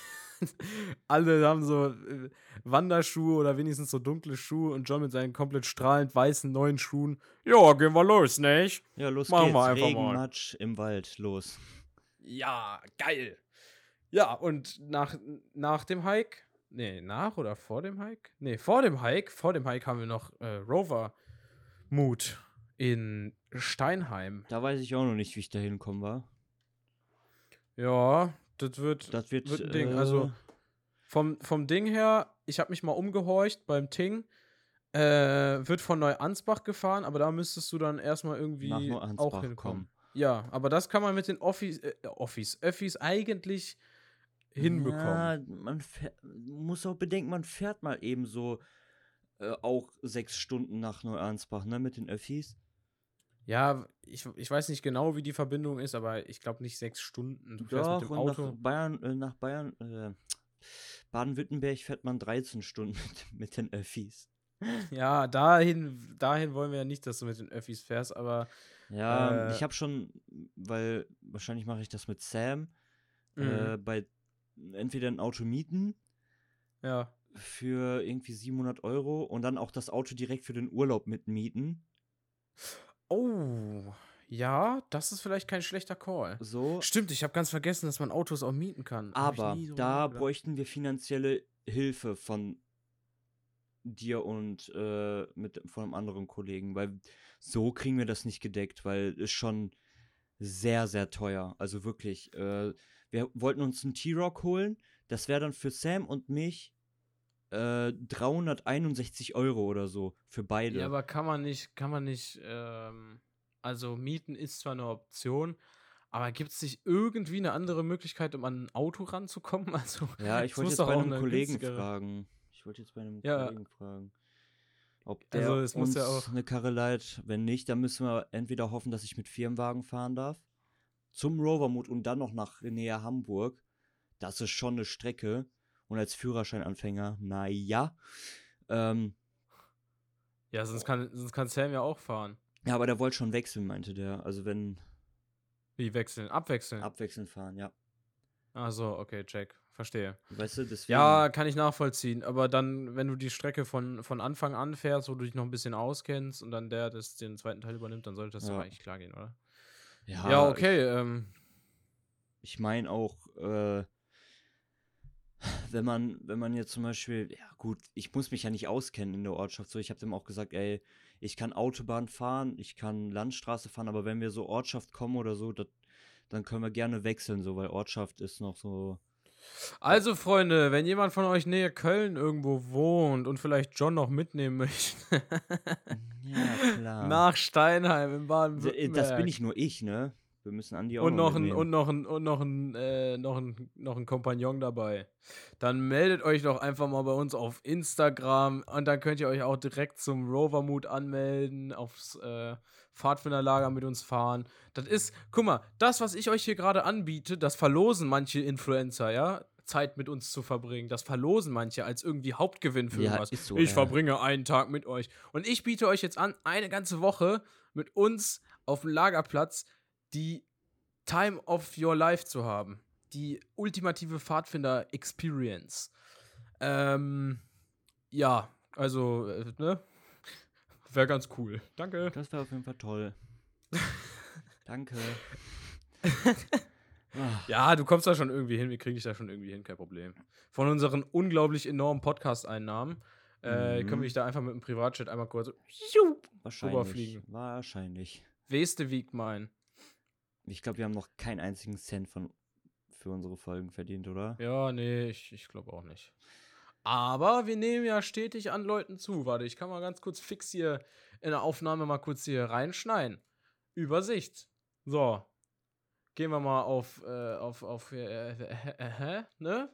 Alle haben so äh, Wanderschuhe oder wenigstens so dunkle Schuhe und John mit seinen komplett strahlend weißen neuen Schuhen. Ja, gehen wir los, nicht? Ja, los Machen geht's. wir einfach Regen, mal. Matsch im Wald, los. Ja, geil. Ja, und nach, nach dem Hike, nee, nach oder vor dem Hike? Nee, vor dem Hike, vor dem Hike haben wir noch äh, Rover Mood in Steinheim. Da weiß ich auch noch nicht, wie ich da hinkommen war. Ja, das wird, Das wird, wird ein Ding. Also äh, vom, vom Ding her, ich habe mich mal umgehorcht beim Ting. Äh, wird von Neuansbach gefahren, aber da müsstest du dann erstmal irgendwie auch hinkommen. kommen. Ja, aber das kann man mit den Office, äh, Office, Öffis eigentlich hinbekommen. Ja, man muss auch bedenken, man fährt mal eben so äh, auch sechs Stunden nach Neuansbach, ne, mit den Öffis. Ja, ich, ich weiß nicht genau, wie die Verbindung ist, aber ich glaube nicht sechs Stunden. Du fährst Doch, mit dem Auto. nach Bayern, äh, nach Bayern, äh, Baden-Württemberg fährt man 13 Stunden mit, mit den Öffis. Ja, dahin, dahin wollen wir ja nicht, dass du mit den Öffis fährst, aber Ja, Äh, ich habe schon, weil wahrscheinlich mache ich das mit Sam, Mhm. äh, bei entweder ein Auto mieten ja. für irgendwie 700 Euro und dann auch das Auto direkt für den Urlaub mitmieten. Oh, ja, das ist vielleicht kein schlechter Call. So, Stimmt, ich habe ganz vergessen, dass man Autos auch mieten kann. Aber so da nachgedacht. bräuchten wir finanzielle Hilfe von dir und äh, mit von einem anderen Kollegen, weil so kriegen wir das nicht gedeckt, weil es schon sehr, sehr teuer. Also wirklich, äh, wir wollten uns einen T-Rock holen, das wäre dann für Sam und mich äh, 361 Euro oder so für beide. Ja, aber kann man nicht, kann man nicht, ähm, also mieten ist zwar eine Option, aber gibt es nicht irgendwie eine andere Möglichkeit, um an ein Auto ranzukommen? *laughs* Also, Ja, ich wollte jetzt bei einem eine Kollegen günstigere- fragen. Ich wollte jetzt bei einem Ja. Kollegen fragen, ob der Also, es muss uns ja auch- eine Karre leiht. Wenn nicht, dann müssen wir entweder hoffen, dass ich mit Firmenwagen fahren darf, zum Rovermut und dann noch nach näher Hamburg. Das ist schon eine Strecke. Und als Führerscheinanfänger, naja. Ähm, ja, sonst kann, sonst kann Sam ja auch fahren. ja, aber der wollte schon wechseln, meinte der. Also wenn Wie wechseln? Abwechseln. abwechselnd fahren, ja. Ach so, okay, check. Verstehe. Weißt du, deswegen. Ja, kann ich nachvollziehen. Aber dann, wenn du die Strecke von, von Anfang an fährst, wo du dich noch ein bisschen auskennst und dann der das den zweiten Teil übernimmt, dann sollte das Ja. eigentlich klar gehen, oder? Ja, Ja, okay. Ähm, Ich meine auch, äh, wenn man, wenn man jetzt zum Beispiel, ja gut, ich muss mich ja nicht auskennen in der Ortschaft, so ich habe dem auch gesagt, ey, ich kann Autobahn fahren, ich kann Landstraße fahren, aber wenn wir so Ortschaft kommen oder so, dat, dann können wir gerne wechseln, so, weil Ortschaft ist noch so. Also, Freunde, wenn jemand von euch nähe Köln irgendwo wohnt und vielleicht John noch mitnehmen möchte, *laughs* Ja, klar. nach Steinheim in Baden-Württemberg. äh, das bin ich nur ich, ne? Wir müssen Andi auch und noch ein, mitnehmen. und noch ein, und noch ein, äh, noch ein, noch ein Kompagnon dabei. Dann meldet euch doch einfach mal bei uns auf Instagram und dann könnt ihr euch auch direkt zum Rovermood anmelden, aufs äh, Pfadfinderlager mit uns fahren. Das ist, guck mal, das, was ich euch hier gerade anbiete, das verlosen manche Influencer, ja? Zeit mit uns zu verbringen. Das verlosen manche als irgendwie Hauptgewinn für Ja, irgendwas. so, ich ja. verbringe einen Tag mit euch. Und ich biete euch jetzt an, eine ganze Woche mit uns auf dem Lagerplatz die Time of Your Life zu haben. Die ultimative Pfadfinder-Experience. Ähm, ja, also, äh, ne? Wäre ganz cool. Danke. Das wäre auf jeden Fall toll. *laughs* Danke. *laughs* Ja, du kommst da schon irgendwie hin. Wir kriegen dich da schon irgendwie hin, kein Problem. Von unseren unglaublich enormen Podcast-Einnahmen äh, Mhm. können wir dich da einfach mit dem Privatjet einmal kurz so. Wahrscheinlich. Weste wiegt mein. Ich glaube, wir haben noch keinen einzigen Cent von, für unsere Folgen verdient, oder? Ja, nee, ich, ich glaube auch nicht. Aber wir nehmen ja stetig an Leuten zu. Warte, ich kann mal ganz kurz fix hier in der Aufnahme mal kurz hier reinschneiden. Übersicht. So. Gehen wir mal auf, äh, auf, auf, äh, äh, äh, äh, ne?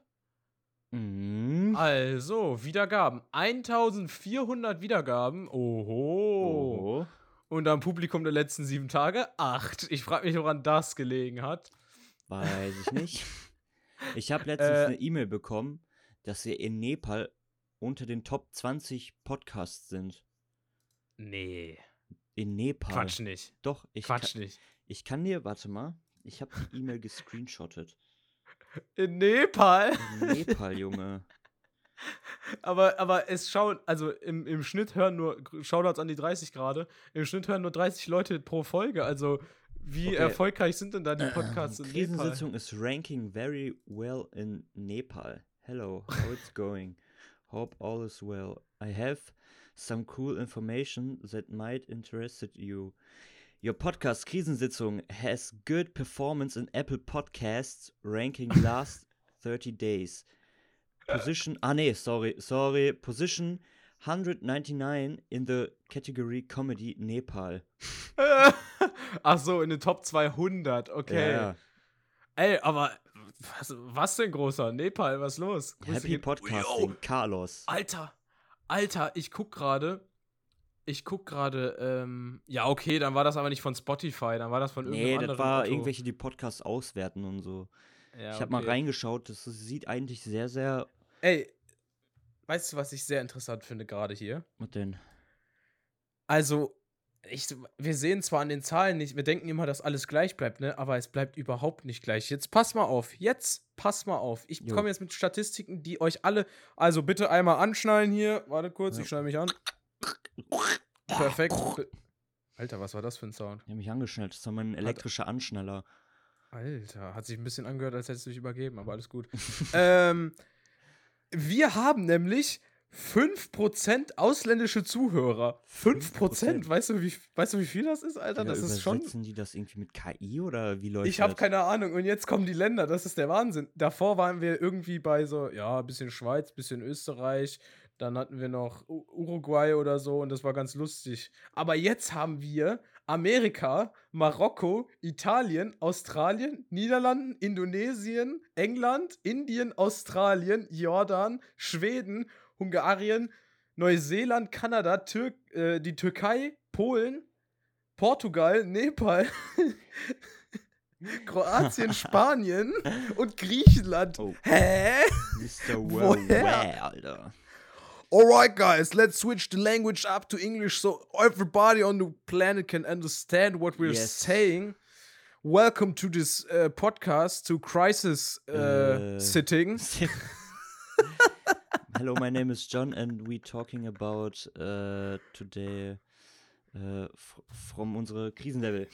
Mhm. Also, Wiedergaben. 1400 Wiedergaben. Oho. Oho. Und am Publikum der letzten sieben Tage acht. Ich frage mich, woran das gelegen hat. Weiß ich nicht. *laughs* Ich habe letztens Äh. eine E-Mail bekommen, dass wir in Nepal unter den Top 20 Podcasts sind. Nee. In Nepal. Quatsch nicht. Doch, ich, Quatsch Kann, nicht. ich kann dir, warte mal, ich habe die E-Mail gescreenshottet. *laughs* In Nepal? In Nepal, Junge. *laughs* Aber, aber es schauen, also im, im Schnitt hören nur, Shoutouts an die 30 gerade, im Schnitt hören nur 30 Leute pro Folge. Also Wie Okay. erfolgreich sind denn da die Podcasts *clears throat* in Nepal? Krisensitzung is ranking very well in Nepal. Hello, how it's *laughs* going? Hope all is well. I have some cool information that might interest you. Your podcast Krisensitzung has good performance in Apple Podcasts ranking *laughs* last 30 days. Position, ah nee, sorry, sorry, position 199 in the category Comedy Nepal. *laughs* Ach so, in den Top 200, okay. Ja, Ey, aber was, was denn großer? Nepal, was los? Grüße Happy Podcasting, Yo, Carlos. Alter, Alter, ich guck gerade. Ich guck gerade, ähm, ja, okay, dann war das aber nicht von Spotify, dann war das von irgendeinem Nee, das war Otto. irgendwelche, die Podcasts auswerten und so. Ja, ich habe mal okay. reingeschaut, das sieht eigentlich sehr, sehr. Ey, weißt du, was ich sehr interessant finde gerade hier? Was denn? Also, ich, wir sehen zwar an den Zahlen nicht, wir denken immer, dass alles gleich bleibt, ne? Aber es bleibt überhaupt nicht gleich. Jetzt pass mal auf. Jetzt pass mal auf. Ich komme jetzt mit Statistiken, die euch alle. Also bitte einmal anschnallen hier. Warte kurz, Ja. ich schneide mich an. Perfekt. Alter, was war das für ein Sound? Ich habe mich angeschnallt, das war mein elektrischer Anschnaller. Alter, hat sich ein bisschen angehört, als hättest du dich übergeben, aber *laughs* alles gut. ähm, wir haben nämlich 5% ausländische Zuhörer. 5%? 5%? Weißt du, wie, weißt du, wie viel das ist, Alter? Digga, Das ist schon. die das irgendwie mit KI oder wie läuft Ich habe keine Ahnung. Und jetzt kommen die Länder. Das ist der Wahnsinn. Davor waren wir irgendwie bei so, ja, ein bisschen Schweiz, bisschen Österreich. Dann hatten wir noch Uruguay oder so und das war ganz lustig. Aber jetzt haben wir Amerika, Marokko, Italien, Australien, Niederlanden, Indonesien, England, Indien, Australien, Jordan, Schweden, Hungarien, Neuseeland, Kanada, Tür äh, die Türkei, Polen, Portugal, Nepal, *laughs* Kroatien, *laughs* Spanien und Griechenland. Oh. Hä? Mr. *laughs* Worldwide, Alter. Alright, guys, let's switch the language up to English so everybody on the planet can understand what we're Yes. saying. Welcome to this uh, podcast, to Crisis uh, Äh. Sitting. Hello, my name is John, and we talking about uh, today uh, from unsere Krisenlevel.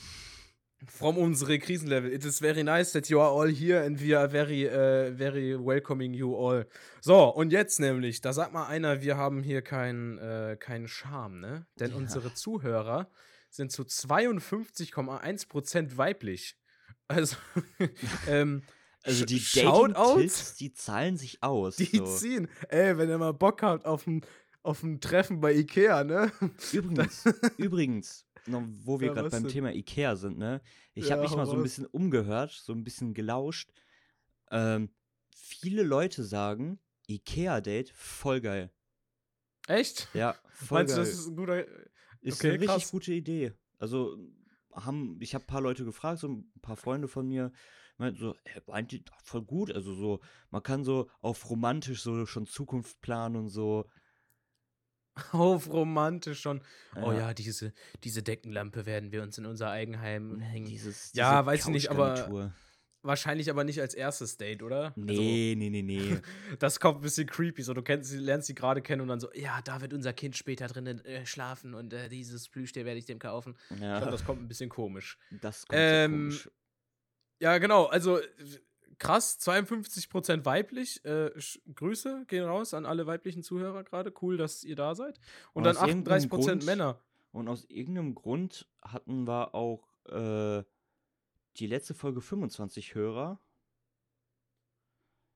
From unsere Krisenlevel. It is very nice that you are all here and we are very, uh, very welcoming you all. So, und jetzt nämlich, da sagt mal einer, wir haben hier keinen äh, keinen Charme, ne? Denn Ja. unsere Zuhörer sind zu 52,1% weiblich. Also, *laughs* ähm, Also die Sh- Shoutouts? Die zahlen sich aus. die so. ziehen. Ey, wenn ihr mal Bock habt auf ein, auf ein Treffen bei Ikea, ne? Übrigens, *laughs* übrigens, noch, wo wir Ja, gerade beim denn? Thema Ikea sind, ne? Ich Ja, habe mich mal so ein bisschen umgehört, so ein bisschen gelauscht. Ähm, viele Leute sagen, Ikea-Date voll geil. Echt? Ja, voll Meinst du, geil. das ist ein guter. Ist okay, eine richtig krass. gute Idee. Also, haben, ich habe ein paar Leute gefragt, so ein paar Freunde von mir, meinten so, ey, eigentlich voll gut. Also so, man kann so auf romantisch so schon Zukunft planen und so. *laughs* Auf romantisch schon. Oh Ja. ja, diese, diese Deckenlampe werden wir uns in unser Eigenheim hängen. Dieses, Ja, diese weiß ich nicht, aber-. Wahrscheinlich aber nicht als erstes Date, oder? Nee, nee, nee, nee. Also, *laughs* das kommt ein bisschen creepy. So, du kennst, sie- lernst sie gerade kennen und dann so, ja, da wird unser Kind später drinnen äh, schlafen und äh, dieses Plüschtier werde ich dem kaufen. Ich Ja, glaube, das kommt ein bisschen komisch. das kommt Ähm, komisch. Ja, genau. Also äh, krass, 52% weiblich. Äh, Grüße gehen raus an alle weiblichen Zuhörer gerade. Cool, dass ihr da seid. Und, Und dann aus irgendeinem 38% Grund- Männer. Und aus irgendeinem Grund hatten wir auch äh, die letzte Folge 25 Hörer.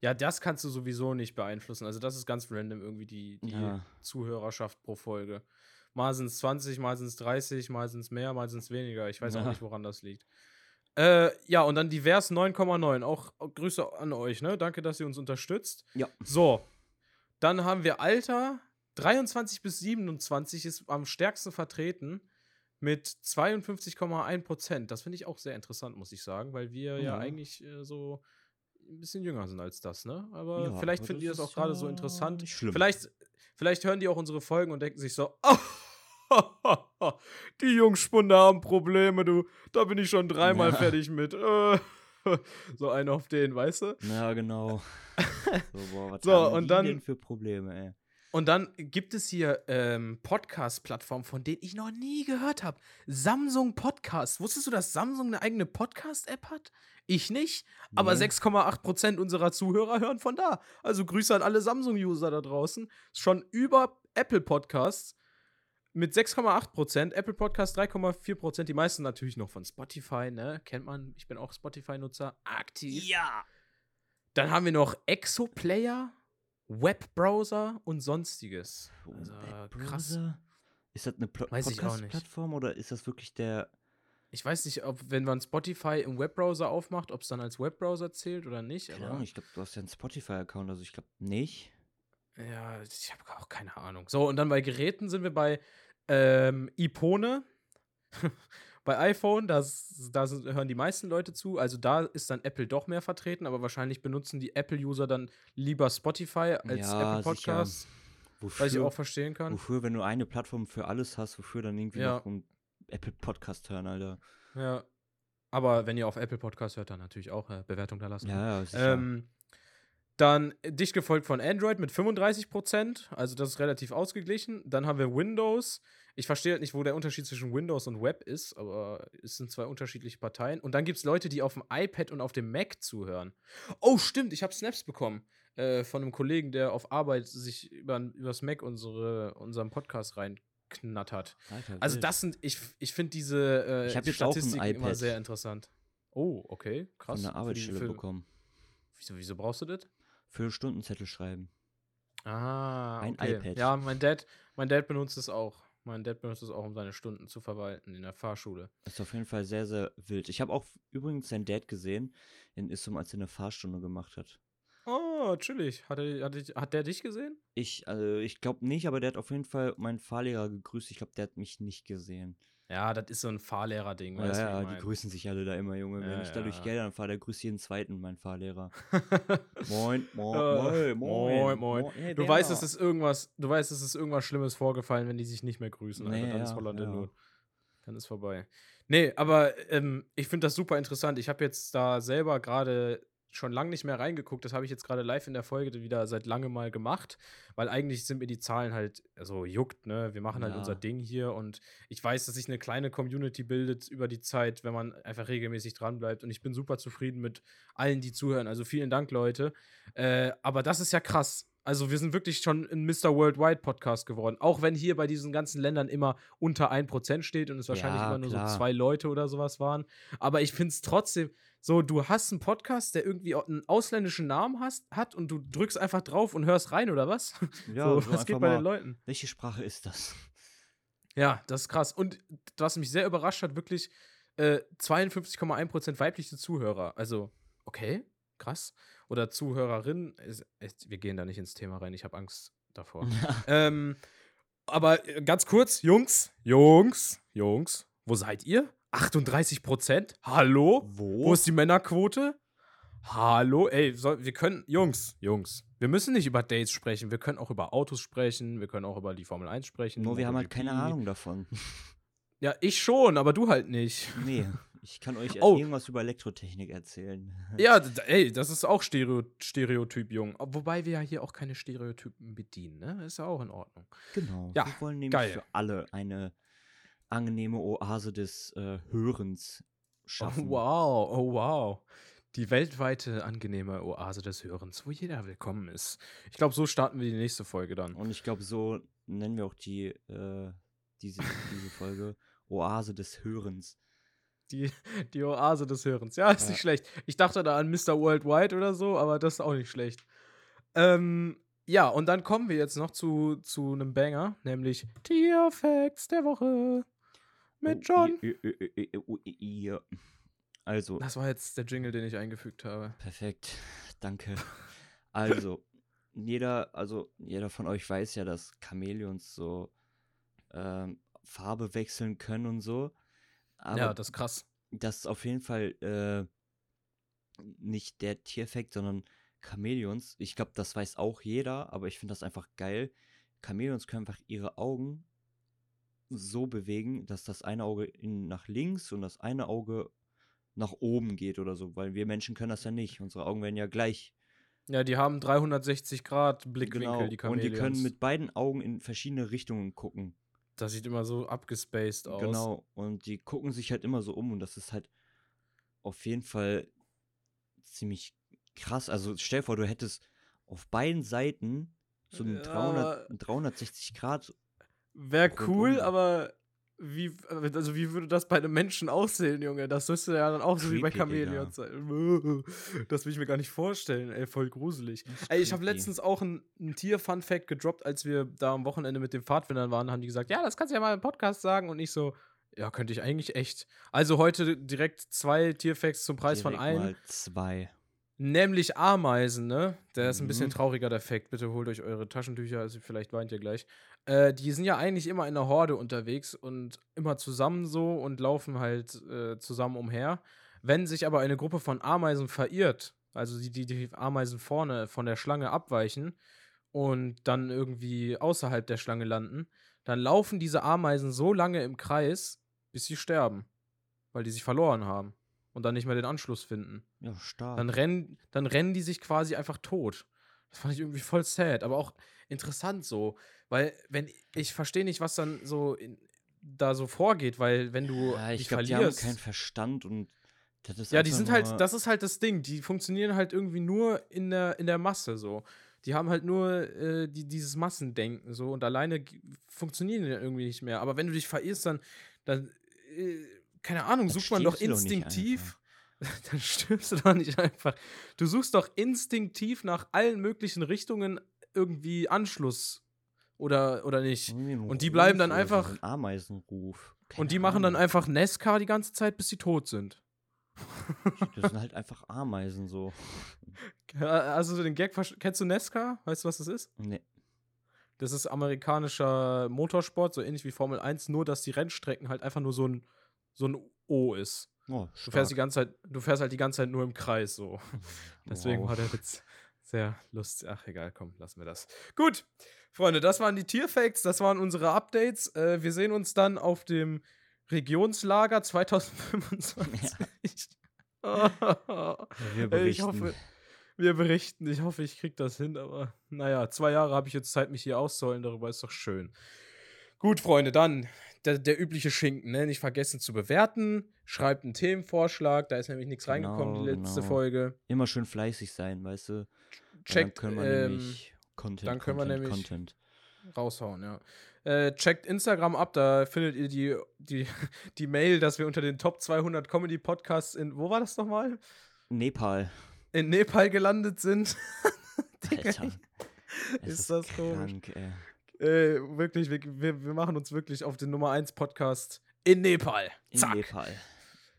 Ja, das kannst du sowieso nicht beeinflussen. Also, das ist ganz random irgendwie die, die Ja. Zuhörerschaft pro Folge. Mal sind es 20, mal sind es 30, mal sind es mehr, mal sind es weniger. Ich weiß auch Ja. nicht, woran das liegt. Äh, ja, und dann divers 9,9. Auch, Grüße an euch, ne? Danke, dass ihr uns unterstützt. Ja. So. Dann haben wir Alter. 23 bis 27 ist am stärksten vertreten mit 52,1 Prozent. Das finde ich auch sehr interessant, muss ich sagen, weil wir ja, Ja. eigentlich äh, so ein bisschen jünger sind als das, ne? Aber Ja, vielleicht aber finden die das auch gerade so interessant. nicht schlimm. Vielleicht, vielleicht hören die auch unsere Folgen und denken sich so, *laughs* *laughs* die Jungspunde haben Probleme, du. Da bin ich schon dreimal Ja. fertig mit. Äh, *laughs* so einer auf den, weißt du? Ja, genau. *laughs* so, boah, was So, haben und die dann- denn für Probleme, ey? Und dann gibt es hier ähm, Podcast-Plattformen, von denen ich noch nie gehört habe. Samsung Podcast. Wusstest du, dass Samsung eine eigene Podcast-App hat? Ich nicht, aber Nee. 6,8% unserer Zuhörer hören von da. Also Grüße an alle Samsung-User da draußen. Schon über Apple Podcasts mit 6,8%, Apple Podcast 3,4%, die meisten natürlich noch von Spotify, ne? Kennt man, ich bin auch Spotify-Nutzer, aktiv. Ja. Dann haben wir noch Exoplayer, Webbrowser und sonstiges. Also, krass. Ist das eine Pl. Podcast-Plattform oder ist das wirklich der. Ich weiß nicht, ob, wenn man Spotify im Webbrowser aufmacht, ob es dann als Webbrowser zählt oder nicht. Keine aber- Ahnung, ich glaube, du hast ja einen Spotify-Account, also ich glaube nicht. Ja, ich habe auch keine Ahnung. So, und dann bei Geräten sind wir bei ähm, Ipone. *laughs* bei iPhone, da, hören die meisten Leute zu. Also da ist dann Apple doch mehr vertreten, aber wahrscheinlich benutzen die Apple-User dann lieber Spotify als Ja, Apple. Podcasts, Wofür, was ich auch verstehen kann. wofür, wenn du eine Plattform für alles hast, wofür dann irgendwie Ja. noch ein Apple Podcast hören, Alter. Ja. Aber wenn ihr auf Apple Podcast hört, dann natürlich auch äh, Bewertung da lassen. Ja, ja, sicher. Ähm, dann dicht gefolgt von Android mit 35%, also das ist relativ ausgeglichen. Dann haben wir Windows. Ich verstehe halt nicht, wo der Unterschied zwischen Windows und Web ist, aber es sind zwei unterschiedliche Parteien. Und dann gibt es Leute, die auf dem iPad und auf dem Mac zuhören. Oh, stimmt, ich habe Snaps bekommen äh, von einem Kollegen, der auf Arbeit sich über, übers Mac unsere, unseren Podcast reinknattert. Alter, Also das sind, ich, ich finde diese äh, Ich hab jetzt auch Statistiken immer iPad. sehr interessant. Oh, okay, krass. von der Für Arbeitsstelle für- bekommen. Wieso, wieso brauchst du das? Für Stundenzettel schreiben. Ah, Ein okay. iPad. Ja, mein Dad, mein Dad benutzt es auch. Mein Dad benutzt es auch, um seine Stunden zu verwalten in der Fahrschule. Ist auf jeden Fall sehr, sehr wild. Ich habe auch übrigens seinen Dad gesehen in Issum, als er eine Fahrstunde gemacht hat. Oh, chillig. Hat, er, hat, hat der dich gesehen? Ich, also ich glaube nicht, aber der hat auf jeden Fall meinen Fahrlehrer gegrüßt. Ich glaube, der hat mich nicht gesehen. Ja, das ist so ein Fahrlehrer-Ding. Ja, weißt du, wie ja, die mein? grüßen sich alle da immer, Junge. Ja, Wenn ich ja. Geldern fahre, der grüßt jeden zweiten, mein Fahrlehrer. *laughs* Moin, moin, Äh, moin, moin, moin. Hey, Du weißt, es ist irgendwas, du weißt, es ist irgendwas Schlimmes vorgefallen, wenn die sich nicht mehr grüßen. Alter. Nee, dann ist Holland in. Not. Dann ist vorbei. Nee, aber ähm, ich finde das super interessant. Ich habe jetzt da selber gerade schon lange nicht mehr reingeguckt. Das habe ich jetzt gerade live in der Folge wieder seit langem mal gemacht, weil eigentlich sind mir die Zahlen halt, also juckt, ne? Wir machen halt Ja. unser Ding hier und ich weiß, dass sich eine kleine Community bildet über die Zeit, wenn man einfach regelmäßig dranbleibt und ich bin super zufrieden mit allen, die zuhören. Also vielen Dank, Leute. Äh, aber das ist ja krass. Also wir sind wirklich schon ein Mr. Worldwide Podcast geworden. Auch wenn hier bei diesen ganzen Ländern immer unter 1% steht und es wahrscheinlich Ja, immer nur klar. so zwei Leute oder sowas waren. Aber ich finde es trotzdem so, du hast einen Podcast, der irgendwie einen ausländischen Namen hast, hat und du drückst einfach drauf und hörst rein, oder was? Ja, so, so was geht bei den Leuten? Welche Sprache ist das? Ja, das ist krass. Und was mich sehr überrascht hat, wirklich äh, 52,1% weibliche Zuhörer. Also, okay, krass. Oder Zuhörerin. Ist, ist, wir gehen da nicht ins Thema rein, ich habe Angst davor. *laughs* ähm, aber äh, ganz kurz, Jungs, Jungs, Jungs, wo seid ihr? 38%? Hallo? Wo? Wo ist die Männerquote? Hallo? Ey, soll, wir können, Jungs, Jungs, wir müssen nicht über Dates sprechen, wir können auch über Autos sprechen, wir können auch über die Formel 1 sprechen. Nur wir haben halt keine Ahnung davon. Ja, ich schon, aber du halt nicht. Nee, *laughs* ich kann euch Oh. irgendwas über Elektrotechnik erzählen. *laughs* Ja, ey, das ist auch Stereo Stereotyp, Jung. Wobei wir ja hier auch keine Stereotypen bedienen, ne? Ist ja auch in Ordnung. Genau. Ja, wir wollen nämlich geil. für alle eine angenehme Oase des äh, Hörens schaffen. Oh, wow, oh, wow. Die weltweite angenehme Oase des Hörens, wo jeder willkommen ist. Ich glaube, so starten wir die nächste Folge dann. Und ich glaube, so nennen wir auch die, äh, diese, diese Folge *laughs* Oase des Hörens. Die, die Oase des Hörens. Ja, ist Ja. nicht schlecht. Ich dachte da an Mr. Worldwide oder so, aber das ist auch nicht schlecht. Ähm, ja, und dann kommen wir jetzt noch zu, zu einem Banger, nämlich Tierfacts der Woche mit Oh, John. Also, Das war jetzt der Jingle, den ich eingefügt habe. perfekt. Danke. Also, jeder, also jeder von euch weiß ja, dass Chamäleons so ähm, Farbe wechseln können und so. Aber ja, das ist krass. das ist auf jeden Fall äh, nicht der Tierfakt, sondern Chamäleons. Ich glaube, das weiß auch jeder, aber ich finde das einfach geil. Chamäleons können einfach ihre Augen so bewegen, dass das eine Auge in, nach links und das eine Auge nach oben geht oder so, weil wir Menschen können das ja nicht. Unsere Augen werden ja gleich Ja, die haben 360 Grad Blickwinkel, Genau. die Und Chamäleons. die können mit beiden Augen in verschiedene Richtungen gucken. Das sieht immer so abgespaced aus. Genau. Und die gucken sich halt immer so um und das ist halt auf jeden Fall ziemlich krass. Also stell dir vor, du hättest auf beiden Seiten so einen Ja. 300, einen 360 Grad. Wäre cool, aber wie, also wie würde das bei einem Menschen aussehen, Junge? Das müsste ja dann auch so wie bei Creepy. Chamäleons sein. *laughs* Das will ich mir gar nicht vorstellen, ey, voll gruselig. Ey, ich habe creepy. letztens auch ein, ein Tier-Fun-Fact gedroppt, als wir da am Wochenende mit den Pfadfindern waren, haben die gesagt, ja, das kannst du ja mal im Podcast sagen und ich so, ja, könnte ich eigentlich echt. Also heute direkt zwei Tierfacts zum Preis von Direkt einem. Mal zwei. Nämlich Ameisen, ne? Der ist ein bisschen Mhm. trauriger, der Fact. Bitte holt euch eure Taschentücher, also vielleicht weint ihr gleich. Äh, die sind ja eigentlich immer in der Horde unterwegs und immer zusammen so und laufen halt äh, zusammen umher. Wenn sich aber eine Gruppe von Ameisen verirrt, also die, die, die Ameisen vorne von der Schlange abweichen und dann irgendwie außerhalb der Schlange landen, dann laufen diese Ameisen so lange im Kreis, bis sie sterben. Weil die sich verloren haben und dann nicht mehr den Anschluss finden. Ja, stark. Dann rennen, dann rennen die sich quasi einfach tot. Das fand ich irgendwie voll sad, aber auch interessant so, weil wenn ich verstehe nicht, was dann so in, da so vorgeht, weil wenn du ja, ich glaube, die haben keinen Verstand und das ist ja, die sind halt, das ist halt das Ding, die funktionieren halt irgendwie nur in der in der Masse so. Die haben halt nur äh, die, dieses Massendenken so und alleine funktionieren die irgendwie nicht mehr. Aber wenn du dich verirrst, dann, dann äh, keine Ahnung, Dann sucht man doch instinktiv. *laughs* Dann stirbst du doch nicht einfach. Du suchst doch instinktiv nach allen möglichen Richtungen irgendwie Anschluss oder, oder nicht. ein und die bleiben dann Ruf oder so, einfach- Ein Ameisenruf. Und Keine die machen dann Ahnung. einfach Nesca die ganze Zeit, bis sie tot sind. *laughs* Das sind halt einfach Ameisen so. Ja, Also den Gag, kennst du Nesca? Weißt du, was das ist? Nee. Das ist amerikanischer Motorsport, so ähnlich wie Formel 1, nur dass die Rennstrecken halt einfach nur so ein, so ein O ist. Oh, Du fährst, die ganze Zeit, du fährst halt die ganze Zeit nur im Kreis so. *laughs* Deswegen Wow. war der Witz sehr lustig. Ach, egal, komm, lassen wir das. Gut, Freunde, das waren die Tierfacts, das waren unsere Updates. Äh, wir sehen uns dann auf dem Regionslager 2025. *laughs* Wir Ey, berichten. ich hoffe, wir berichten. Ich hoffe, ich krieg das hin, aber naja, zwei Jahre habe ich jetzt Zeit, mich hier auszuholen, darüber ist doch schön. Gut, Freunde, dann der, der übliche Schinken, ne? Nicht vergessen zu bewerten. Schreibt einen Themenvorschlag, da ist nämlich nichts reingekommen, die Genau, letzte genau. Folge. Immer schön fleißig sein, weißt du? Checkt, dann können wir ähm, nämlich Content, dann können wir Content, nämlich- Content. raushauen, ja. Äh, checkt Instagram ab, da findet ihr die, die, *laughs* die Mail, dass wir unter den Top 200 Comedy Podcasts in, wo war das nochmal? Nepal. In Nepal gelandet sind. *laughs* Alter. Es ist das komisch. krank, ey. Äh, wirklich, wir, wir, machen uns wirklich auf den Nummer 1 Podcast in Nepal. In Zack. Nepal.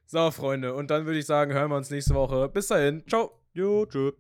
So, Freunde, und dann würde ich sagen, hören wir uns nächste Woche. Bis dahin. Ciao. Jo, tschüss.